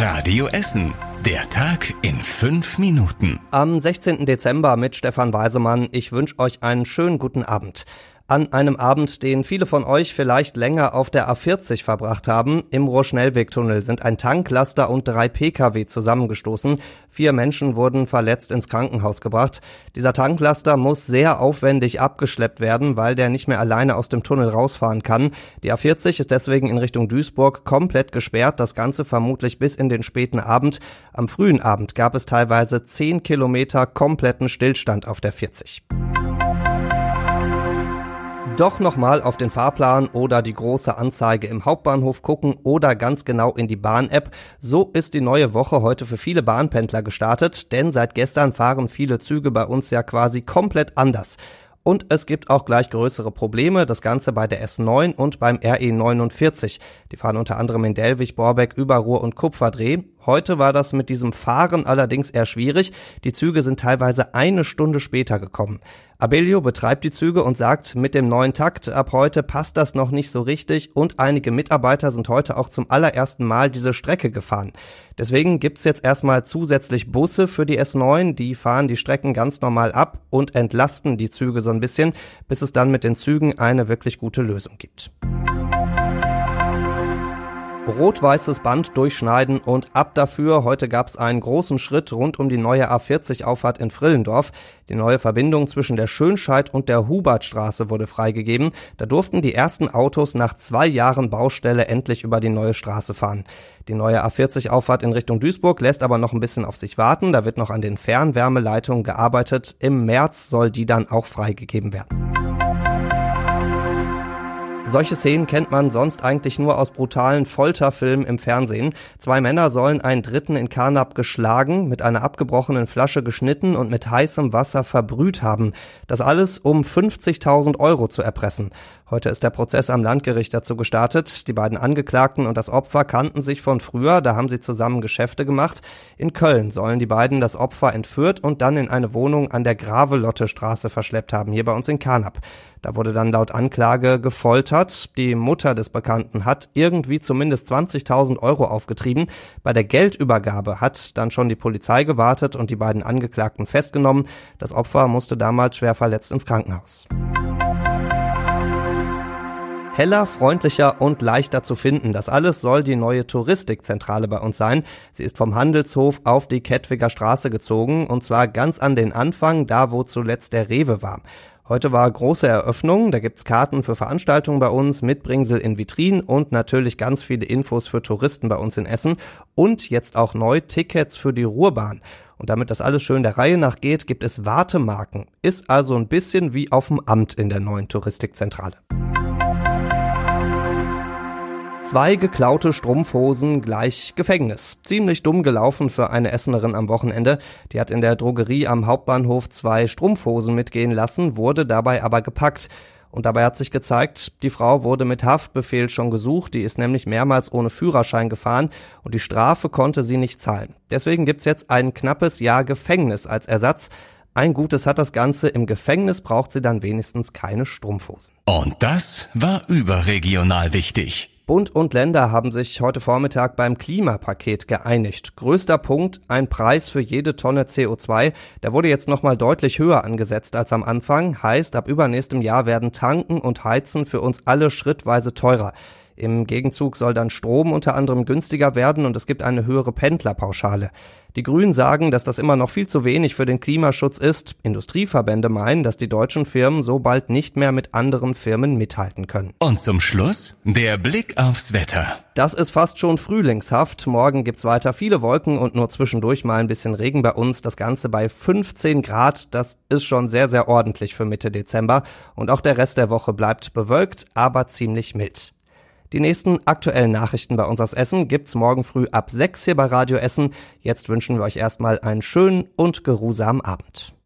Radio Essen. Der Tag in fünf Minuten. Am 16. Dezember mit Stefan Weisemann. Ich wünsche euch einen schönen guten Abend. An einem Abend, den viele von euch vielleicht länger auf der A40 verbracht haben, im Rohrschnellwegtunnel sind ein Tanklaster und drei Pkw zusammengestoßen. Vier Menschen wurden verletzt ins Krankenhaus gebracht. Dieser Tanklaster muss sehr aufwendig abgeschleppt werden, weil der nicht mehr alleine aus dem Tunnel rausfahren kann. Die A40 ist deswegen in Richtung Duisburg komplett gesperrt, das Ganze vermutlich bis in den späten Abend. Am frühen Abend gab es teilweise zehn Kilometer kompletten Stillstand auf der 40 doch nochmal auf den Fahrplan oder die große Anzeige im Hauptbahnhof gucken oder ganz genau in die Bahn-App. So ist die neue Woche heute für viele Bahnpendler gestartet, denn seit gestern fahren viele Züge bei uns ja quasi komplett anders. Und es gibt auch gleich größere Probleme, das Ganze bei der S9 und beim RE49. Die fahren unter anderem in Delwig, Borbeck, Überruhr und Kupferdreh. Heute war das mit diesem Fahren allerdings eher schwierig. Die Züge sind teilweise eine Stunde später gekommen. Abellio betreibt die Züge und sagt, mit dem neuen Takt ab heute passt das noch nicht so richtig und einige Mitarbeiter sind heute auch zum allerersten Mal diese Strecke gefahren. Deswegen gibt's jetzt erstmal zusätzlich Busse für die S9, die fahren die Strecken ganz normal ab und entlasten die Züge so ein bisschen, bis es dann mit den Zügen eine wirklich gute Lösung gibt. Rot-weißes Band durchschneiden und ab dafür. Heute gab es einen großen Schritt rund um die neue A40-Auffahrt in Frillendorf. Die neue Verbindung zwischen der Schönscheid und der Hubertstraße wurde freigegeben. Da durften die ersten Autos nach zwei Jahren Baustelle endlich über die neue Straße fahren. Die neue A40-Auffahrt in Richtung Duisburg lässt aber noch ein bisschen auf sich warten. Da wird noch an den Fernwärmeleitungen gearbeitet. Im März soll die dann auch freigegeben werden. Solche Szenen kennt man sonst eigentlich nur aus brutalen Folterfilmen im Fernsehen. Zwei Männer sollen einen Dritten in Karnap geschlagen, mit einer abgebrochenen Flasche geschnitten und mit heißem Wasser verbrüht haben. Das alles, um 50.000 Euro zu erpressen. Heute ist der Prozess am Landgericht dazu gestartet. Die beiden Angeklagten und das Opfer kannten sich von früher, da haben sie zusammen Geschäfte gemacht. In Köln sollen die beiden das Opfer entführt und dann in eine Wohnung an der Gravelotte Straße verschleppt haben, hier bei uns in Karnap. Da wurde dann laut Anklage gefoltert. Die Mutter des Bekannten hat irgendwie zumindest 20.000 Euro aufgetrieben. Bei der Geldübergabe hat dann schon die Polizei gewartet und die beiden Angeklagten festgenommen. Das Opfer musste damals schwer verletzt ins Krankenhaus heller, freundlicher und leichter zu finden. Das alles soll die neue Touristikzentrale bei uns sein. Sie ist vom Handelshof auf die Kettwiger Straße gezogen und zwar ganz an den Anfang, da wo zuletzt der Rewe war. Heute war große Eröffnung, da gibt's Karten für Veranstaltungen bei uns, Mitbringsel in Vitrinen und natürlich ganz viele Infos für Touristen bei uns in Essen und jetzt auch neu Tickets für die Ruhrbahn. Und damit das alles schön der Reihe nach geht, gibt es Wartemarken. Ist also ein bisschen wie auf dem Amt in der neuen Touristikzentrale. Zwei geklaute Strumpfhosen gleich Gefängnis. Ziemlich dumm gelaufen für eine Essenerin am Wochenende. Die hat in der Drogerie am Hauptbahnhof zwei Strumpfhosen mitgehen lassen, wurde dabei aber gepackt. Und dabei hat sich gezeigt, die Frau wurde mit Haftbefehl schon gesucht, die ist nämlich mehrmals ohne Führerschein gefahren und die Strafe konnte sie nicht zahlen. Deswegen gibt's jetzt ein knappes Jahr Gefängnis als Ersatz. Ein Gutes hat das Ganze, im Gefängnis braucht sie dann wenigstens keine Strumpfhosen. Und das war überregional wichtig. Bund und Länder haben sich heute Vormittag beim Klimapaket geeinigt. Größter Punkt, ein Preis für jede Tonne CO2. Der wurde jetzt nochmal deutlich höher angesetzt als am Anfang. Heißt, ab übernächstem Jahr werden Tanken und Heizen für uns alle schrittweise teurer. Im Gegenzug soll dann Strom unter anderem günstiger werden und es gibt eine höhere Pendlerpauschale. Die Grünen sagen, dass das immer noch viel zu wenig für den Klimaschutz ist. Industrieverbände meinen, dass die deutschen Firmen so bald nicht mehr mit anderen Firmen mithalten können. Und zum Schluss der Blick aufs Wetter. Das ist fast schon frühlingshaft. Morgen gibt's weiter viele Wolken und nur zwischendurch mal ein bisschen Regen bei uns. Das Ganze bei 15 Grad. Das ist schon sehr, sehr ordentlich für Mitte Dezember. Und auch der Rest der Woche bleibt bewölkt, aber ziemlich mild. Die nächsten aktuellen Nachrichten bei uns aus Essen gibt's morgen früh ab 6 hier bei Radio Essen. Jetzt wünschen wir euch erstmal einen schönen und geruhsamen Abend.